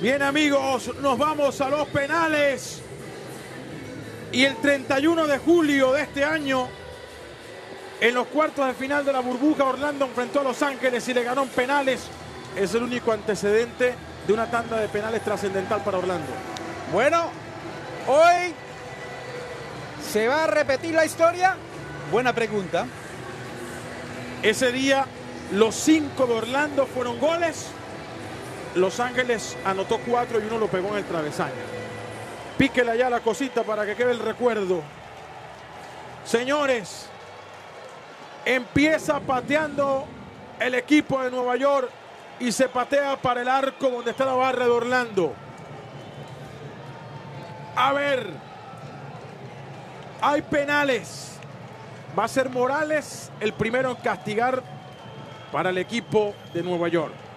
Bien amigos, nos vamos a los penales. Y el 31 de julio de este año, en los cuartos de final de la burbuja, Orlando enfrentó a Los Ángeles y le ganó en penales. Es el único antecedente de una tanda de penales trascendental para Orlando. Bueno, hoy se va a repetir la historia. Buena pregunta. Ese día, los cinco de Orlando fueron goles. Los Ángeles anotó cuatro y uno lo pegó en el travesaño. Píquele allá la cosita para que quede el recuerdo. Señores, empieza pateando el equipo de Nueva York y se patea para el arco donde está la barra de Orlando. A ver, hay penales. Va a ser Morales el primero en castigar para el equipo de Nueva York.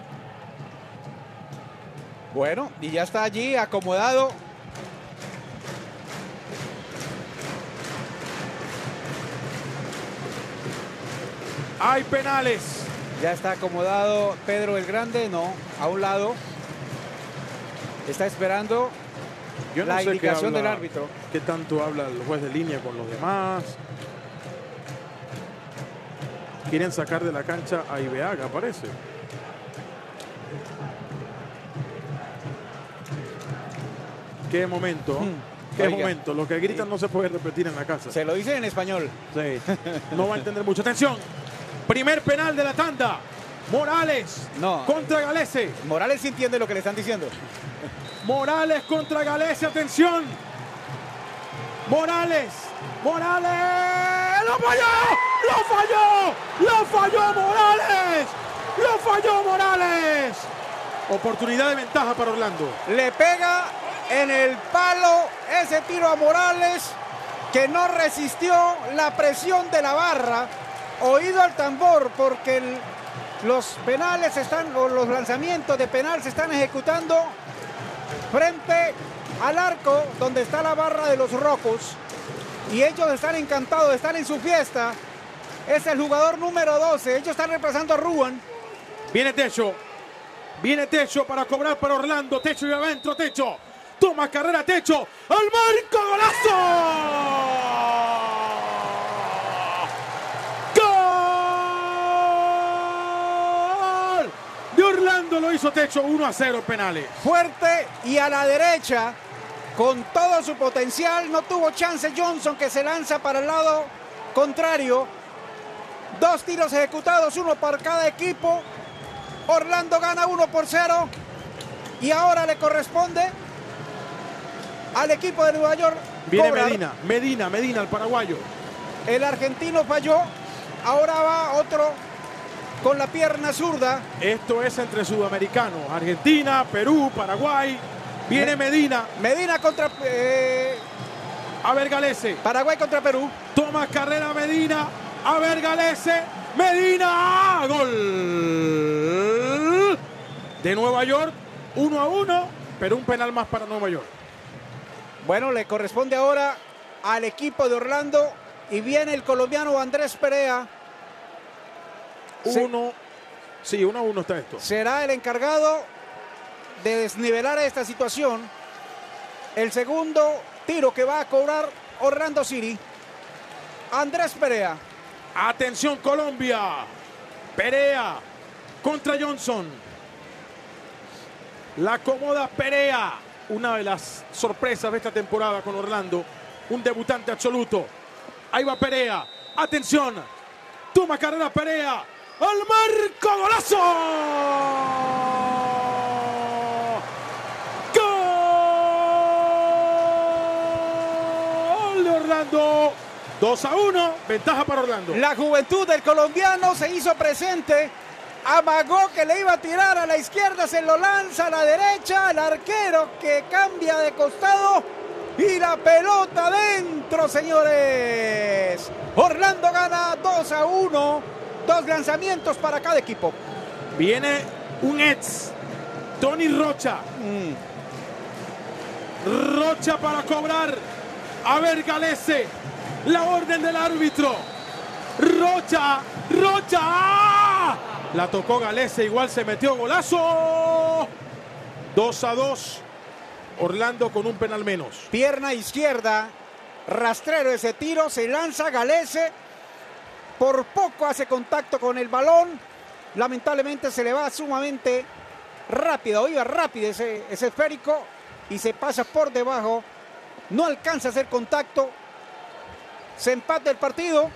Bueno, y ya está allí acomodado. Hay penales. Ya está acomodado Pedro el Grande, no, a un lado. Está esperando Yo no la sé qué indicación del árbitro. ¿Qué tanto habla el juez de línea con los demás? Quieren sacar de la cancha a Ibeaga, parece. Qué momento, ¿eh? qué Oiga. momento. Lo que gritan no se puede repetir en la casa. Se lo dice en español. Sí. No va a entender mucho. Atención. Primer penal de la tanda. Morales No. contra Galese. Morales sí entiende lo que le están diciendo. Morales contra Galese, atención. Morales, Morales, lo falló, lo falló, lo falló Morales, lo falló Morales. Oportunidad de ventaja para Orlando. Le pega en el palo ese tiro a Morales que no resistió la presión de la barra. Oído al tambor porque los penales están, o los lanzamientos de penal se están ejecutando frente al arco donde está la barra de los rojos. Y ellos están encantados, están en su fiesta. Es el jugador número 12. Ellos están reemplazando a Ruan. Viene Techo, viene Techo para cobrar para Orlando. Techo y adentro, Techo. Toma carrera Techo. ¡Al marco golazo! ¡Gol! De Orlando lo hizo Techo 1 a 0 en penales. fuerte y a la derecha con todo su potencial. No tuvo chance Johnson que se lanza para el lado contrario. Dos tiros ejecutados, uno por cada equipo. Orlando gana 1 por 0. Y ahora le corresponde al equipo de Nueva York. Viene cobrar. Medina, Medina, Medina, el paraguayo. El argentino falló. Ahora va otro con la pierna zurda. Esto es entre sudamericanos. Argentina, Perú, Paraguay. Viene Medina. Medina contra eh, A ver Galese. Paraguay contra Perú. Toma carrera Medina. A ver Galese. Medina. Gol. De Nueva York. 1 a 1. Pero un penal más para Nueva York. Bueno, le corresponde ahora al equipo de Orlando y viene el colombiano Andrés Perea. Uno. Sí, 1 a 1 está esto. Será el encargado de desnivelar esta situación. El segundo tiro que va a cobrar Orlando City. Andrés Perea. Atención Colombia. Perea contra Johnson. La acomoda Perea. Una de las sorpresas de esta temporada con Orlando. Un debutante absoluto. Ahí va Perea. Atención. Toma carrera Perea. Al marco golazo. Gol de Orlando. 2 a 1. Ventaja para Orlando. La juventud del colombiano se hizo presente. Amagó que le iba a tirar a la izquierda, se lo lanza a la derecha. El arquero que cambia de costado. Y la pelota dentro, señores. Orlando gana 2 a 1. Dos lanzamientos para cada equipo. Viene un ex. Tony Rocha. Rocha para cobrar. A ver, Galese. La orden del árbitro. Rocha. Rocha. La tocó Galese. Igual se metió golazo. 2 a 2. Orlando con un penal menos. Pierna izquierda, rastrero ese tiro, se lanza Galese. Por poco hace contacto con el balón. Lamentablemente se le va sumamente rápido, iba rápido ese, ese esférico y se pasa por debajo. No alcanza a hacer contacto. Se empata el partido.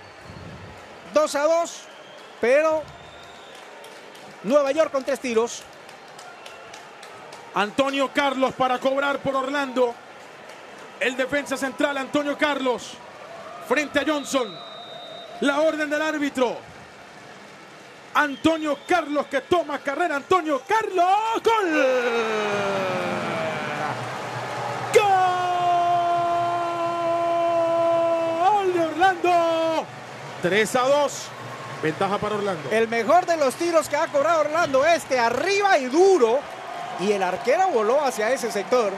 2 a 2. Pero Nueva York con tres tiros. Antonio Carlos para cobrar por Orlando. El defensa central Antonio Carlos frente a Johnson. La orden del árbitro. Antonio Carlos que toma carrera. Antonio Carlos. Gol. Gol de Orlando. 3 a 2. Ventaja para Orlando. El mejor de los tiros que ha cobrado Orlando este, arriba y duro. Y el arquero voló hacia ese sector.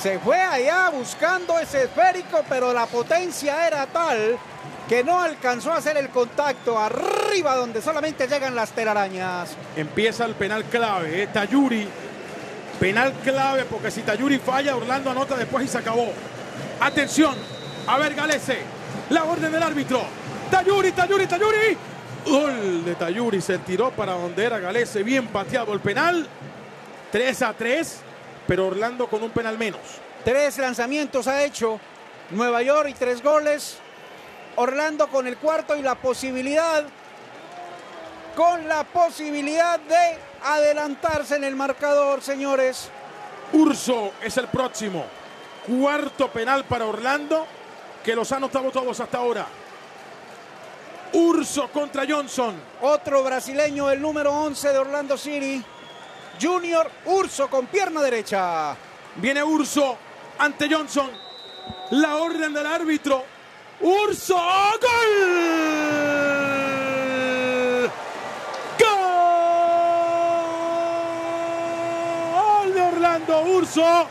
Se fue allá buscando ese esférico, pero la potencia era tal que no alcanzó a hacer el contacto arriba donde solamente llegan las telarañas. Empieza el penal clave, ¿eh? Tayuri. Penal clave porque si Tayuri falla, Orlando anota después y se acabó. Atención, a ver Galese, la orden del árbitro. Tayuri, Tayuri, Tayuri. Gol de Tayuri, se tiró para donde era Galese, bien pateado el penal. 3 a 3, pero Orlando con un penal menos. Tres lanzamientos ha hecho Nueva York y tres goles. Orlando con el cuarto y la posibilidad, con la posibilidad de adelantarse en el marcador, señores. Urso es el próximo. Cuarto penal para Orlando, que los ha anotado todos hasta ahora. Urso contra Johnson. Otro brasileño, el número 11 de Orlando City. Junior Urso con pierna derecha. Viene Urso ante Johnson. La orden del árbitro. Urso. ¡Gol! ¡Gol de Orlando Urso!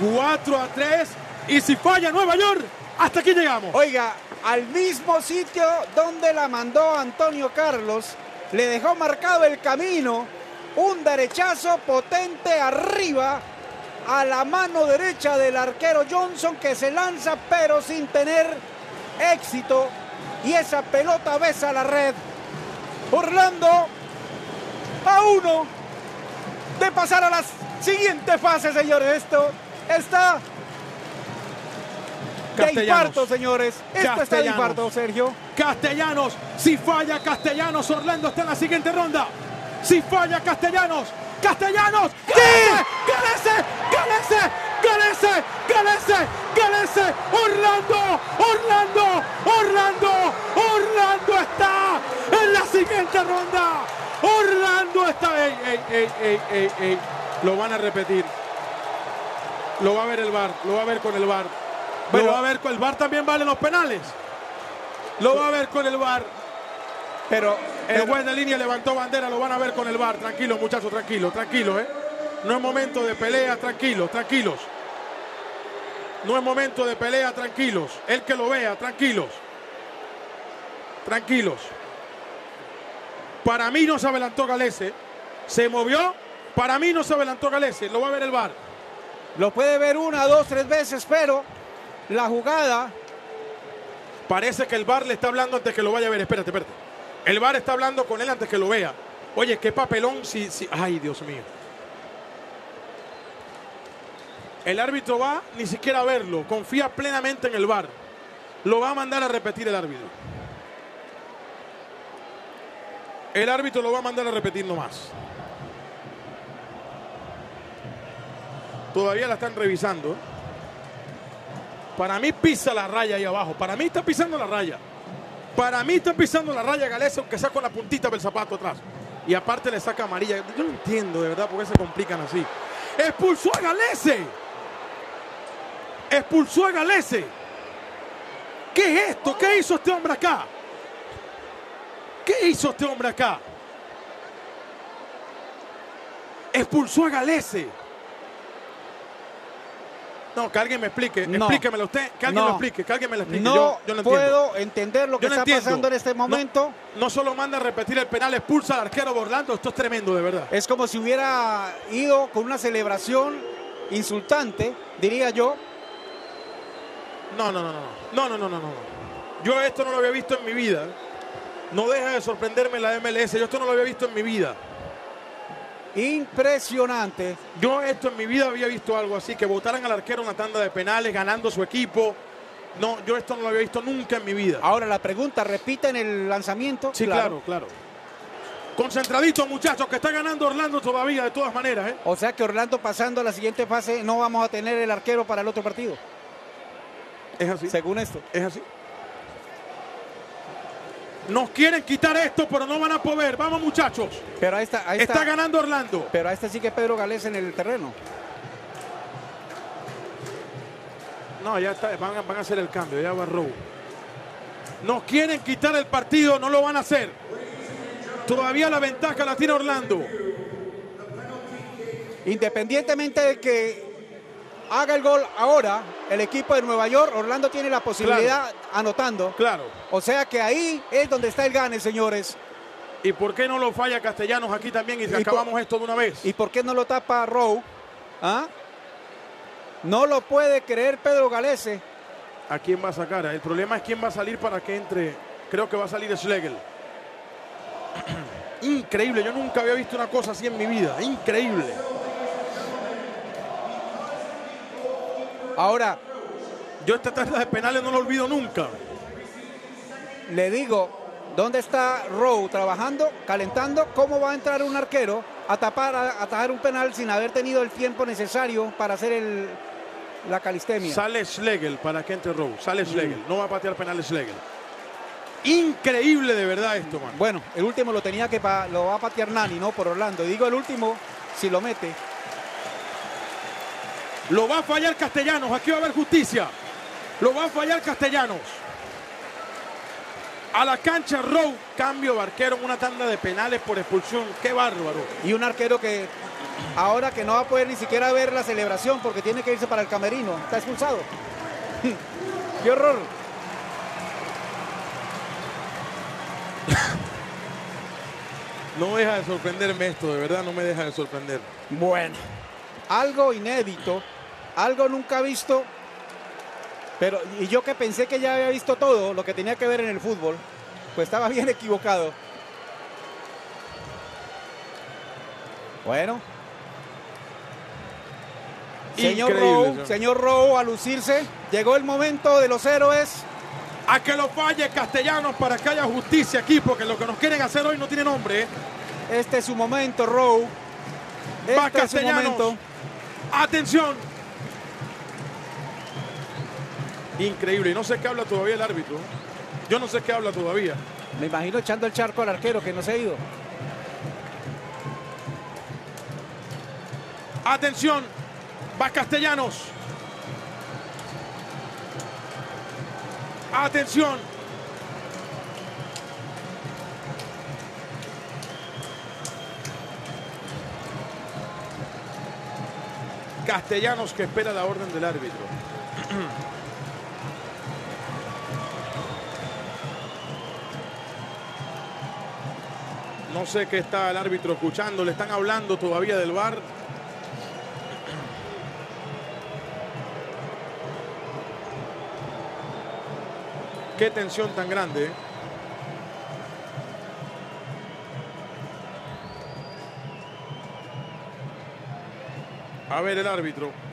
4 a 3. Y si falla Nueva York, hasta aquí llegamos. Oiga, al mismo sitio donde la mandó Antonio Carlos, le dejó marcado el camino. Un derechazo potente arriba a la mano derecha del arquero Johnson que se lanza pero sin tener éxito. Y esa pelota besa la red. Orlando a uno de pasar a la siguiente fase, señores. Esto está de infarto, señores. Esto está de infarto, Sergio. Castellanos, si falla Castellanos, Orlando está en la siguiente ronda. Si falla Castellanos, Castellanos, ¡Galese! ¡Galese! ¡Galese! ¡Galese! ¡Galese! ¡Orlando! ¡Orlando! ¡Orlando! ¡Orlando está en la siguiente ronda! ¡Orlando está! ¡Ey, ey, ey, ey, ey, ey! Lo van a repetir. Lo va a ver el VAR, lo va a ver con el VAR. Lo va a ver con el VAR también valen los penales. Lo va a ver con el VAR. Pero El juez de línea levantó bandera, lo van a ver con el VAR. Tranquilo, muchachos, tranquilo, tranquilo, ¿eh? No es momento de pelea, tranquilos, tranquilos. No es momento de pelea, tranquilos. El que lo vea, tranquilos. Tranquilos. Para mí no se adelantó Galese. Se movió. Para mí no se adelantó Galese. Lo va a ver el VAR. lo puede ver una, dos, tres veces, pero la jugada Parece que el VAR le está hablando antes que lo vaya a ver. Espérate, espérate. El VAR está hablando con él antes que lo vea. Oye, qué papelón si, si... Ay, Dios mío. El árbitro va ni siquiera a verlo. Confía plenamente en el VAR. Lo va a mandar a repetir el árbitro. El árbitro lo va a mandar a repetir nomás. Todavía la están revisando. Para mí pisa la raya ahí abajo. Para mí está pisando la raya. Para mí está pisando la raya Galese, aunque sea la puntita del zapato atrás. Y aparte le saca amarilla. Yo no entiendo de verdad por qué se complican así. Expulsó a Galese. Expulsó a Galese. ¿Qué es esto? ¿Qué hizo este hombre acá? ¿Qué hizo este hombre acá? Expulsó a Galese. No, que alguien me explique. No. Explíquemelo usted. Que alguien No. lo explique. Que alguien me lo explique. No, yo, yo no entiendo. puedo entender lo que Yo está entiendo. pasando en este momento. No solo manda a repetir el penal, expulsa al arquero de Orlando. Esto es tremendo, de verdad. Es como si hubiera ido con una celebración insultante, diría yo. No, no, no, no. No, no, no, no, no. Yo esto no lo había visto en mi vida. No deja de sorprenderme la MLS. Yo esto no lo había visto en mi vida. Impresionante. Yo esto en mi vida había visto algo así, que votaran al arquero una tanda de penales ganando su equipo. No, yo esto no lo había visto nunca en mi vida. Ahora la pregunta, ¿repiten el lanzamiento? Sí, claro, claro. Concentraditos, muchachos, que está ganando Orlando todavía, de todas maneras. ¿eh? O sea que Orlando pasando a la siguiente fase no vamos a tener el arquero para el otro partido, Es así. según esto. Es así. Nos quieren quitar esto, pero no van a poder. Vamos, muchachos. Pero ahí está, ahí Está, está. ganando Orlando. Pero ahí está sí que Pedro Galés en el terreno. No, ya está. Van a, van a hacer el cambio. Ya va Rowe. Nos quieren quitar el partido, no lo van a hacer. Todavía la ventaja la tiene Orlando. Independientemente de que haga el gol ahora, el equipo de Nueva York, Orlando tiene la posibilidad anotando. Claro. O sea que ahí es donde está el gane, señores. ¿Y por qué no lo falla Castellanos aquí también y, por- acabamos esto de una vez? ¿Y por qué no lo tapa Rowe? ¿Ah? No lo puede creer Pedro Galese. ¿A quién va a sacar? El problema es quién va a salir para que entre. Creo que va a salir Schlegel. Increíble, yo nunca había visto una cosa así en mi vida. Increíble. Ahora, Yo esta tanda de penales no lo olvido nunca. le digo, ¿dónde está Rowe trabajando, calentando? ¿Cómo va a entrar un arquero a tapar, a atajar un penal sin haber tenido el tiempo necesario para hacer el, la calistemia? Sale Schlegel para que entre Rowe. Sale Schlegel. No va a patear penales Schlegel. Increíble de verdad esto, man. Bueno, el último lo tenía que lo va a patear Nani, ¿no? Por Orlando. Y digo el último, si lo mete. Lo va a fallar Castellanos. Aquí va a haber justicia. Lo va a fallar Castellanos. A la cancha Rowe. Cambio de arquero en una tanda de penales por expulsión. Qué bárbaro. Y un arquero que ahora que no va a poder ni siquiera ver la celebración porque tiene que irse para el camerino. Está expulsado. ¡Qué horror! No deja de sorprenderme esto, de verdad no me deja de sorprender. Bueno, algo inédito, algo nunca visto. Pero, y yo que pensé que ya había visto todo lo que tenía que ver en el fútbol, pues estaba bien equivocado. Bueno. Señor Rowe, señor. señor Rowe, a lucirse. Llegó el momento de los héroes. A que lo falle Castellanos para que haya justicia aquí, porque lo que nos quieren hacer hoy no tiene nombre. ¿eh? Este es su momento, Rowe. Va Este es su momento. Atención. Increíble, y no sé qué habla todavía el árbitro. Yo no sé qué habla todavía. Me imagino echando el charco al arquero que no se ha ido. Atención, va Castellanos. Atención. Castellanos que espera la orden del árbitro. sé qué está el árbitro escuchando, le están hablando todavía del bar. Qué tensión tan grande. ¿eh? A ver el árbitro.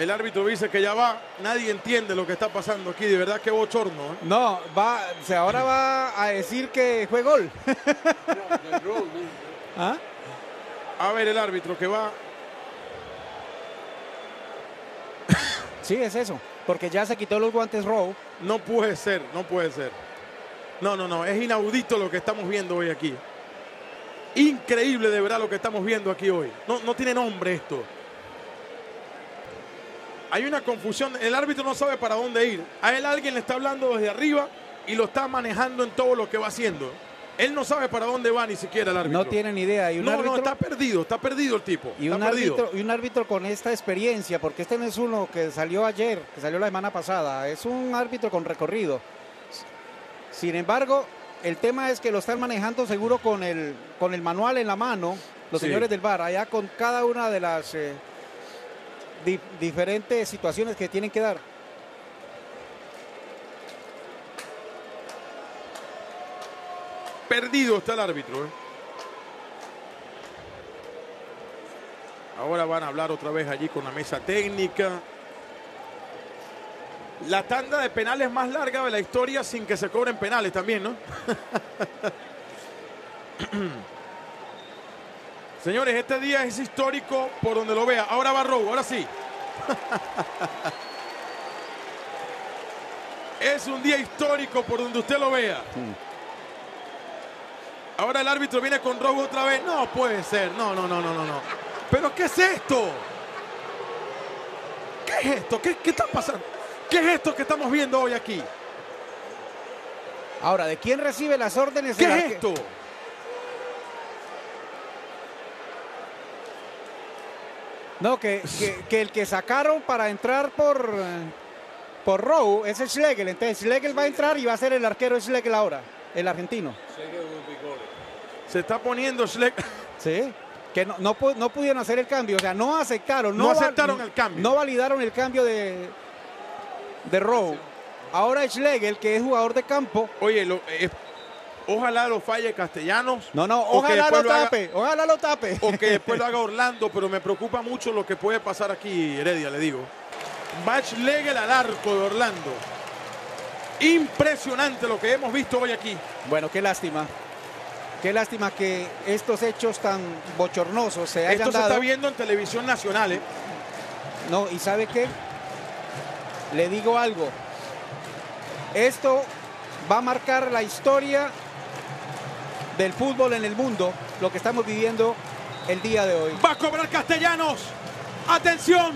El árbitro dice que ya va. Nadie entiende lo que está pasando aquí. De verdad que bochorno. ¿eh? No, va, o sea, ahora va a decir que fue gol. ¿Ah? A ver el árbitro que va. Sí, es eso. Porque ya se quitó los guantes Rowe. No puede ser, no puede ser. No, no, no, es inaudito lo que estamos viendo hoy aquí. Increíble de verdad lo que estamos viendo aquí hoy. No, no tiene nombre esto. Hay una confusión, el árbitro no sabe para dónde ir. A él alguien le está hablando desde arriba y lo está manejando en todo lo que va haciendo. Él no sabe para dónde va ni siquiera el árbitro. No tiene ni idea. Y un no, árbitro, no, está perdido, está perdido el tipo. y un, perdido. árbitro, y un árbitro con esta experiencia, porque este no es uno que salió ayer, que salió la semana pasada, es un árbitro con recorrido. Sin embargo, el tema es que lo están manejando seguro con el, con el manual en la mano, los Sí. señores del bar, allá con cada una de las eh, di- diferentes situaciones que tienen que dar. Perdido está el árbitro. ¿eh? Ahora van a hablar otra vez allí con la mesa técnica. La tanda de penales más larga de la historia sin que se cobren penales también, ¿no? Señores, este día es histórico por donde lo vea. Ahora va Robo, ahora sí. es un día histórico por donde usted lo vea. Ahora el árbitro viene con robo otra vez. No puede ser. No, no, no, no, no, no. ¿Pero qué es esto? ¿Qué es esto? ¿Qué, qué está pasando? ¿Qué es esto que estamos viendo hoy aquí? Ahora, ¿de quién recibe las órdenes? ¿Qué es esto? No, que, que- que el que sacaron para entrar por, por Rowe es Schlegel. Entonces Schlegel va a entrar y va a ser el arquero Schlegel ahora, el argentino. Se está poniendo Schleck. Sí. Que no, no, no pudieron hacer el cambio, o sea, no aceptaron. No aceptaron el cambio. No validaron el cambio de, de Rowe. Ahora Schlegel, que es jugador de campo. Oye, lo- eh, ojalá lo falle Castellanos. No, no, ojalá lo haga- tape, ojalá lo tape. o que después lo haga Orlando, pero me preocupa mucho lo que puede pasar aquí, Heredia, le digo. Va Schlegel al arco de Orlando. Impresionante lo que hemos visto hoy aquí. Bueno, qué lástima. Qué lástima que estos hechos tan bochornosos se hayan Esto se está viendo en televisión nacional, ¿eh? No, ¿y sabe qué? Le digo algo. Esto va a marcar la historia del fútbol en el mundo, lo que estamos viviendo el día de hoy. Va a cobrar Castellanos. Atención.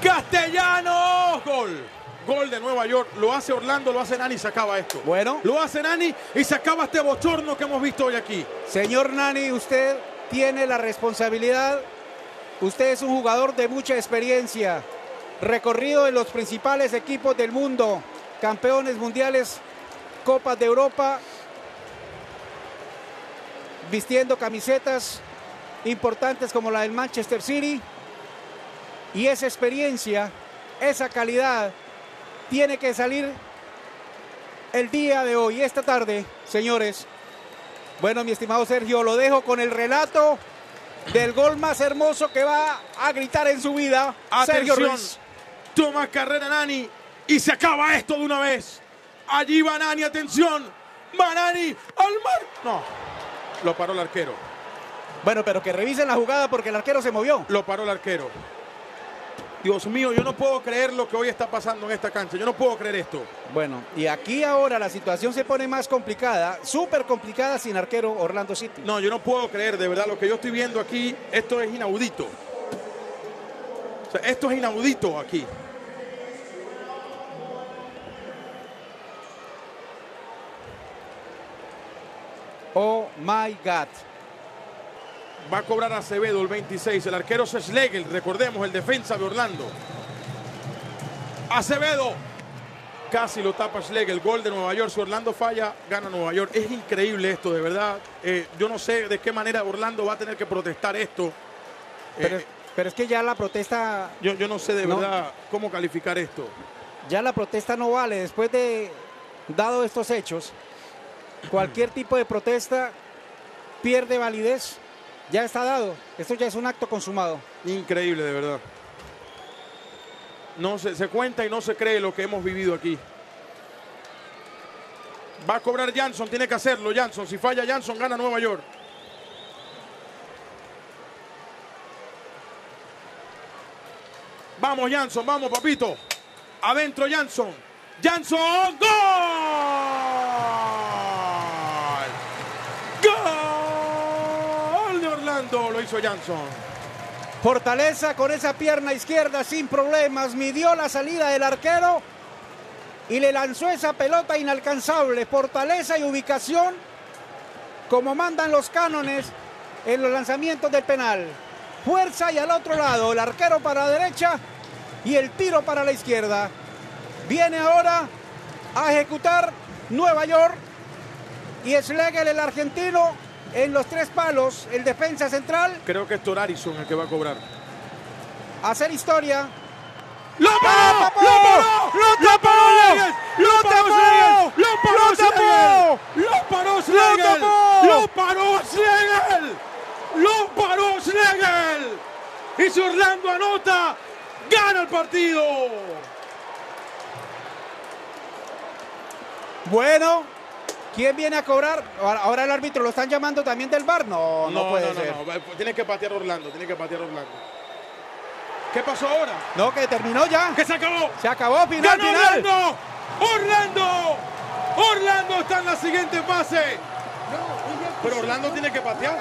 Castellanos. Gol. Gol de Nueva York. Lo hace Orlando, lo hace Nani y se acaba esto. Bueno, Lo hace Nani y se acaba este bochorno que hemos visto hoy aquí. señor Nani, usted tiene la responsabilidad. Usted es un jugador de mucha experiencia, recorrido en los principales equipos del mundo, campeones mundiales, Copas de Europa, vistiendo camisetas importantes como la del Manchester City. Y esa experiencia, esa calidad, tiene que salir el día de hoy, esta tarde, señores. Bueno, mi estimado Sergio, lo dejo con el relato del gol más hermoso que va a gritar en su vida. Sergio. Ruiz. Toma carrera Nani y se acaba esto de una vez. Allí va Nani, atención. Va Nani al mar. No, lo paró el arquero. Bueno, pero que revisen la jugada porque el arquero se movió. Lo paró el arquero. Dios mío, yo no puedo creer lo que hoy está pasando en esta cancha. Yo no puedo creer esto. Bueno, y aquí ahora la situación se pone más complicada, súper complicada sin arquero Orlando City. No, yo no puedo creer, de verdad, lo que yo estoy viendo aquí, esto es inaudito. O sea, esto es inaudito aquí. Oh my God. Va a cobrar Acevedo el 26. El arquero es Schlegel, recordemos, el defensa de Orlando. Acevedo. Casi lo tapa Schlegel. Gol de Nueva York. Si Orlando falla, gana Nueva York. Es increíble esto, de verdad. Eh, yo no sé de qué manera Orlando va a tener que protestar esto. Pero, Eh, pero es que ya la protesta, yo, yo no sé de No. verdad cómo calificar esto. ya la protesta no vale. Después de dado estos hechos, cualquier tipo de protesta pierde validez. Ya está dado. Esto ya es un acto consumado. Increíble, de verdad. No se, cuenta y no se cree lo que hemos vivido aquí. Va a cobrar Jansson, tiene que hacerlo Jansson. Si falla Jansson, gana Nueva York. Vamos, Jansson, vamos, papito. Adentro, Jansson. Jansson. Gol de Jansson. Fortaleza con esa pierna izquierda sin problemas. Midió la salida del arquero y le lanzó esa pelota inalcanzable. Fortaleza y ubicación como mandan los cánones en los lanzamientos del penal. Fuerza y al otro lado, el arquero para la derecha y el tiro para la izquierda. Viene ahora a ejecutar Nueva York y Schlegel, el argentino, en los tres palos, el defensa central, Creo que es Torarison el que va a cobrar. hacer historia. ¡Lo paró! ¡Lo tapó! ¡Lo paró! ¡Lo tapó! ¡Lo ¡Lo paró! Schlegel! ¡Lo paró. Schlegel! ¡Lo paró! ¡Lo paró Schlegel! ¡Lo paró Schlegel! Y si Orlando anota, gana el partido. Bueno, ¿quién viene a cobrar? Ahora, el árbitro lo están llamando también del bar. No, no, puede ser. no. Tiene que patear Orlando, tiene que patear Orlando. ¿Qué pasó ahora? No, que terminó ya. ¿Qué se acabó? Se acabó, final, ¡Ganó final. Orlando! ¡Orlando! ¡Orlando está en la siguiente fase! Pero Orlando tiene que patear.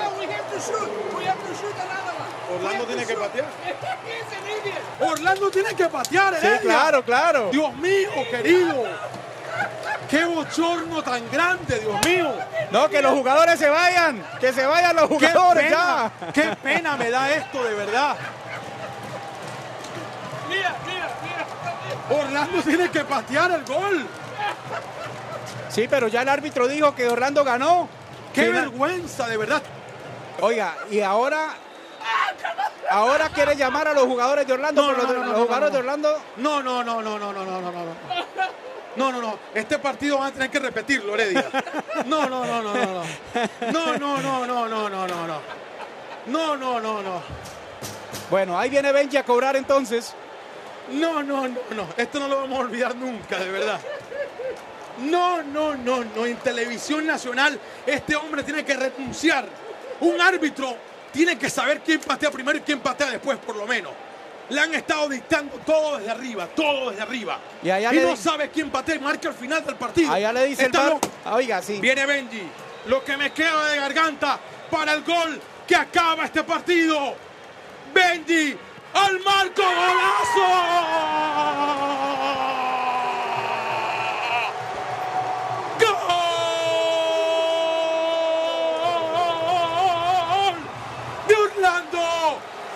Orlando tiene que patear. Orlando tiene que patear, Sí, claro, claro. Dios mío, querido. Qué bochorno tan grande, Dios mío. No, que los jugadores se vayan. Que se vayan los Qué jugadores pena, ya. qué pena me da esto, de verdad. Orlando tiene que patear el gol. Sí, pero ya el árbitro dijo que Orlando ganó. Qué Final- vergüenza, de verdad. Oiga, y ahora. Ahora quiere llamar a los jugadores de Orlando. No, pero no, los, no, no, los no, jugadores no. de Orlando. No, no, no, no, no, no, no, no, no, no. No, no. Este partido van a tener que repetirlo, Heredia. No, no, no, no, no, no. No, no, no, no, no, no, no, no. No, no, no, no. Bueno, ahí viene Benji a cobrar entonces. No, no, no, no. Esto no lo vamos a olvidar nunca, de verdad. No, no, no, no. En televisión nacional este hombre tiene que renunciar. Un árbitro tiene que saber quién patea primero y quién patea después, por lo menos. Le han estado dictando todo desde arriba, todo desde arriba. Y allá y no sabe quién patea y marca al final del partido. Allá le dice el bar. Ah, Oiga, sí. Viene Benji. Lo que me queda de garganta para el gol que acaba este partido. Benji al marco golazo.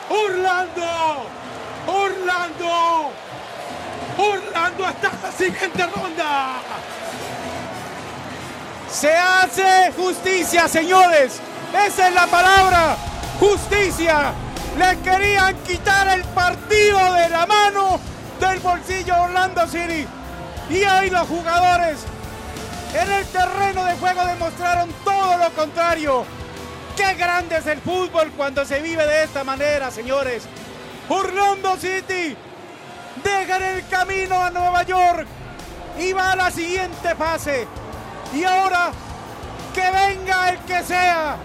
Orlando. Orlando. Orlando. En la siguiente ronda. Se hace justicia, señores. Esa es la palabra. Justicia. Le querían quitar el partido de la mano del bolsillo Orlando City. Y hoy los jugadores en el terreno de juego demostraron todo lo contrario. Qué grande es el fútbol cuando se vive de esta manera, señores. Orlando City deja en el camino a Nueva York y va a la siguiente fase. Y ahora que venga el que sea,